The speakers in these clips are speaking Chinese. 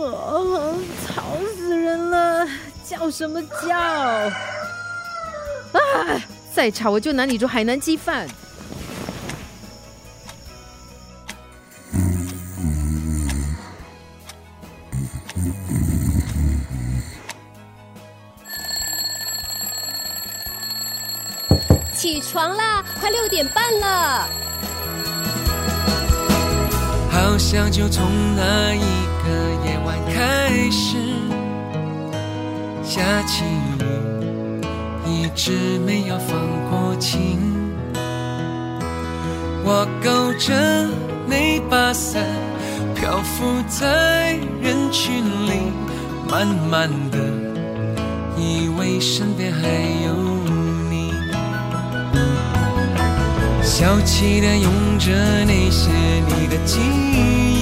哦，吵死人了！叫什么叫？啊！再吵我就拿你做海南鸡饭。起床啦！快六点半了。好像就从那一夜晚开始，下起雨，一直没有放过晴。我勾着那把伞，漂浮在人群里，慢慢的，以为身边还有你。小气的用着那些你的记忆，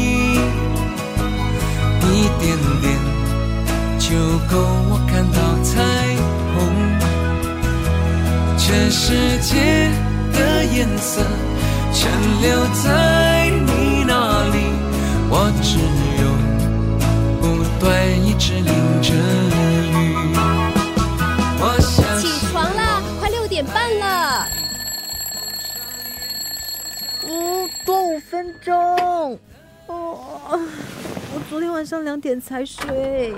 一点点就够我看到彩虹。这世界的颜色全留在你那里，我只有不断一直淋着雨。我想起床了，快六点半了。嗯，多五分钟。哦，昨天晚上两点才睡。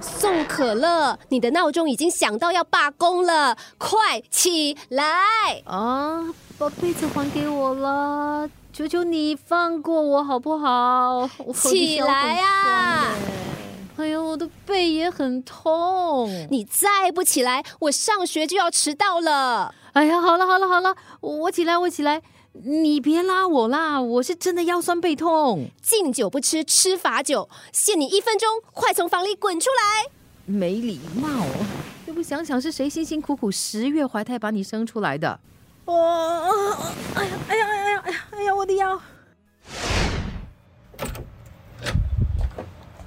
宋可乐，你的闹钟已经响到要罢工了，快起来！啊，把被子还给我了，求求你放过我好不好？起来啊！哎呀，我的背也很痛。你再不起来，我上学就要迟到了。哎呀，好了好了好了，我起来我起来。你别拉我啦！我是真的腰酸背痛。敬酒不吃吃罚酒，限你一分钟，快从房里滚出来！没礼貌，又不想想是谁辛辛苦苦十月怀胎把你生出来的。哦，哎呀哎呀哎呀哎呀哎呀！我的腰。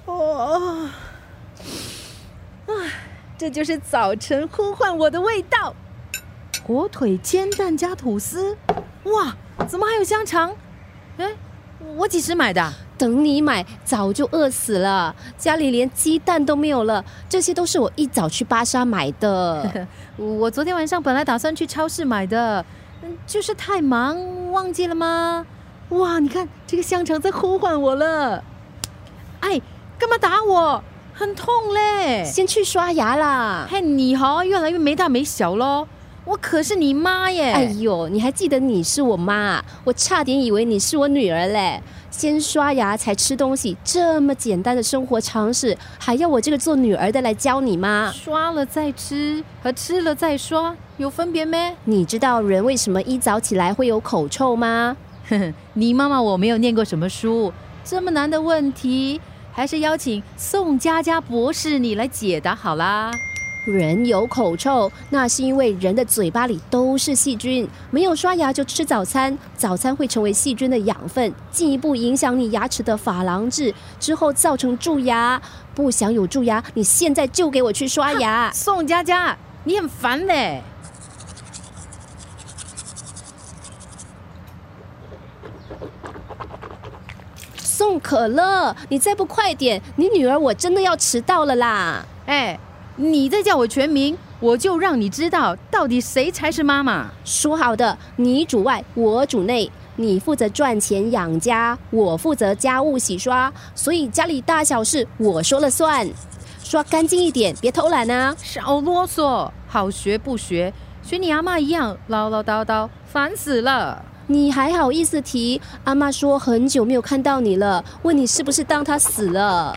哦，哎，这就是早晨呼唤我的味道。火腿煎蛋加吐司。哇，怎么还有香肠？哎，我几时买的？等你买，早就饿死了。家里连鸡蛋都没有了，这些都是我一早去巴莎买的。我昨天晚上本来打算去超市买的，就是太忙忘记了吗？哇，你看这个香肠在呼唤我了。哎，干嘛打我？很痛嘞！先去刷牙啦。嘿，你好，越来越没大没小喽。我可是你妈耶！哎呦，你还记得你是我妈？我差点以为你是我女儿嘞。先刷牙才吃东西，这么简单的生活常识，还要我这个做女儿的来教你吗？刷了再吃和吃了再刷有分别没？你知道人为什么一早起来会有口臭吗？哼哼，你妈妈我没有念过什么书，这么难的问题，还是邀请宋佳佳博士你来解答好啦。人有口臭，那是因为人的嘴巴里都是细菌。没有刷牙就吃早餐，早餐会成为细菌的养分，进一步影响你牙齿的珐琅质，之后造成蛀牙。不想有蛀牙，你现在就给我去刷牙。宋佳佳，你很烦嘞。宋可乐，你再不快点，你女儿我真的要迟到了啦！哎。你再叫我全名，我就让你知道到底谁才是妈妈。说好的，你主外，我主内，你负责赚钱养家，我负责家务洗刷，所以家里大小事我说了算。刷干净一点，别偷懒啊！少啰嗦，好学不学，学你阿妈一样唠唠叨叨，烦死了。你还好意思提？阿妈说很久没有看到你了，问你是不是当她死了？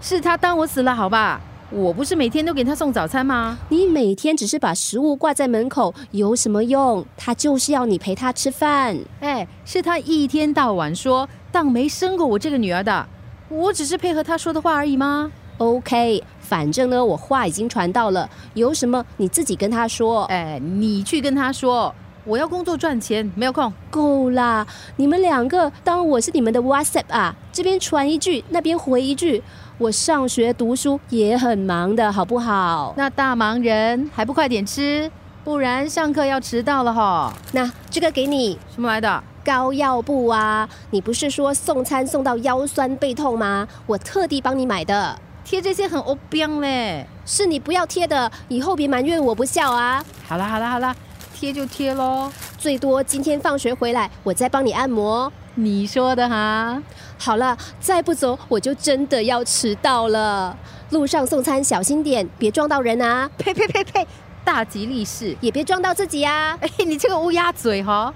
是她当我死了，好吧？我不是每天都给他送早餐吗？你每天只是把食物挂在门口，有什么用？他就是要你陪他吃饭。哎，是他一天到晚说当没生过我这个女儿的，我只是配合他说的话而已吗？OK，反正呢，我话已经传到了，有什么你自己跟他说。哎，你去跟他说，我要工作赚钱，没有空。够啦，你们两个当我是你们的 WhatsApp 啊，这边传一句，那边回一句。我上学读书也很忙的，好不好？那大忙人还不快点吃，不然上课要迟到了哈。那这个给你，什么来的？膏药布啊！你不是说送餐送到腰酸背痛吗？我特地帮你买的，贴这些很欧标嘞。是你不要贴的，以后别埋怨我不孝啊！好啦好啦好啦，贴就贴喽，最多今天放学回来我再帮你按摩。你说的哈。好了，再不走我就真的要迟到了。路上送餐小心点，别撞到人啊！呸呸呸呸！大吉利是，也别撞到自己啊！哎，你这个乌鸦嘴哈！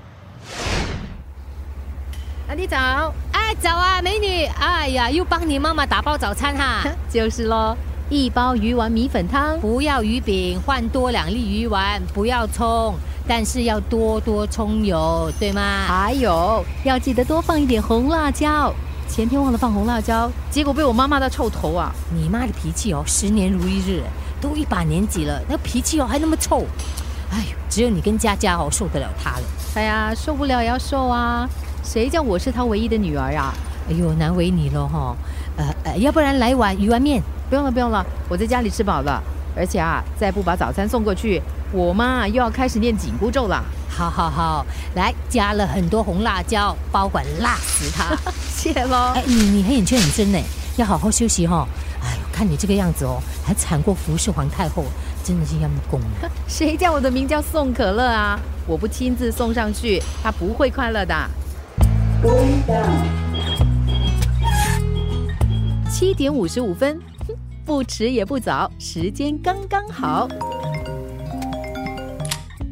啊，你早，哎，早啊，美女！哎呀，又帮你妈妈打包早餐哈！就是喽，一包鱼丸米粉汤，不要鱼饼，换多两粒鱼丸，不要葱，但是要多多葱油，对吗？还有，要记得多放一点红辣椒。前天忘了放红辣椒，结果被我妈骂到臭头啊！你妈的脾气哦，十年如一日，都一把年纪了，那脾气哦还那么臭，哎呦，只有你跟佳佳哦受得了她了。哎呀，受不了也要受啊！谁叫我是她唯一的女儿啊？哎呦，难为你了哈。呃呃，要不然来碗鱼丸面？不用了不用了，我在家里吃饱了。而且啊，再不把早餐送过去，我妈又要开始念紧箍咒了。好好好，来加了很多红辣椒，包管辣死他。谢喽。哎，你你黑眼圈很深呢，要好好休息哈。哎呦，看你这个样子哦，还惨过服侍皇太后，真的是要功。谁叫我的名叫宋可乐啊？我不亲自送上去，他不会快乐的。七点五十五分，不迟也不早，时间刚刚好。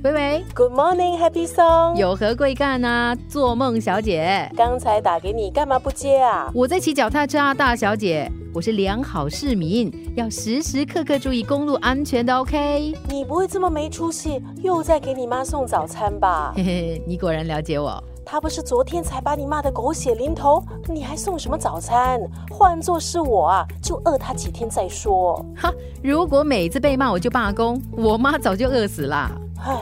喂喂，Good morning，Happy Song，有何贵干呢？做梦小姐，刚才打给你，干嘛不接啊？我在骑脚踏车啊，大小姐，我是良好市民，要时时刻刻注意公路安全的，OK？你不会这么没出息，又在给你妈送早餐吧？嘿嘿，你果然了解我。他不是昨天才把你骂得狗血淋头，你还送什么早餐？换做是我啊，就饿他几天再说。哈，如果每次被骂我就罢工，我妈早就饿死了。唉，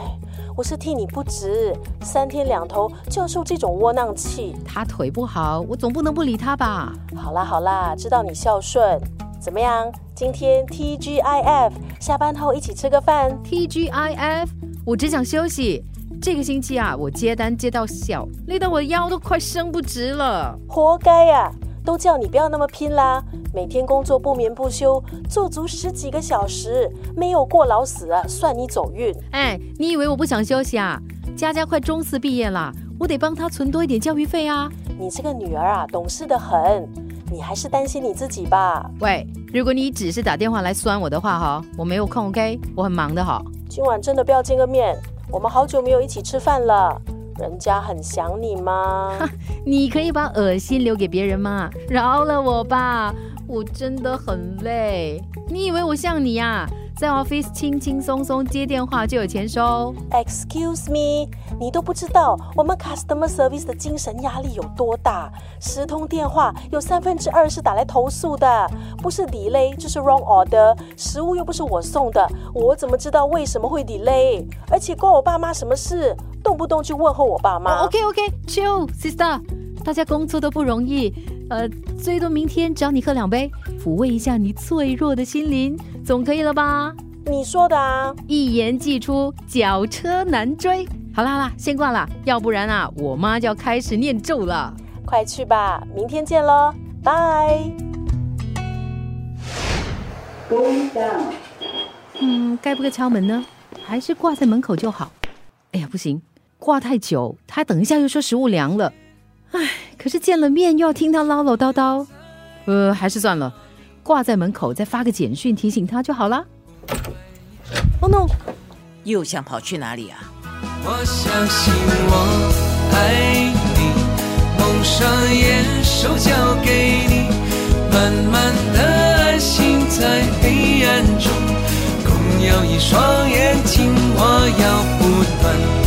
我是替你不值，三天两头就要受这种窝囊气。他腿不好，我总不能不理他吧？好啦好啦，知道你孝顺。怎么样？今天 T G I F 下班后一起吃个饭。T G I F，我只想休息。这个星期啊，我接单接到笑，累得我腰都快伸不直了。活该呀！都叫你不要那么拼啦！每天工作不眠不休，做足十几个小时，没有过劳死，算你走运。哎，你以为我不想休息啊？佳佳快中四毕业了，我得帮她存多一点教育费啊！你这个女儿啊，懂事的很，你还是担心你自己吧。喂，如果你只是打电话来酸我的话哈，我没有空，OK？我很忙的哈。今晚真的不要见个面，我们好久没有一起吃饭了。人家很想你吗？你可以把恶心留给别人吗？饶了我吧，我真的很累。你以为我像你呀？在 office 轻轻松松接电话就有钱收？Excuse me，你都不知道我们 customer service 的精神压力有多大？十通电话有三分之二是打来投诉的，不是 delay 就是 wrong order，食物又不是我送的，我怎么知道为什么会 delay？而且关我爸妈什么事？动不动就问候我爸妈？OK OK，chill sister，大家工作都不容易，呃，最多明天找你喝两杯，抚慰一下你脆弱的心灵。总可以了吧？你说的啊，一言既出，脚车难追。好啦好啦，先挂了，要不然啊，我妈就要开始念咒了。快去吧，明天见喽，拜。嗯，该不该敲门呢？还是挂在门口就好？哎呀，不行，挂太久，他等一下又说食物凉了。哎，可是见了面又要听他唠唠叨叨，呃，还是算了。挂在门口，再发个简讯提醒他就好了。Oh no！又想跑去哪里啊？我相信我爱你，蒙上眼，手交给你，慢慢的安心在黑暗中，共有一双眼睛，我要不断。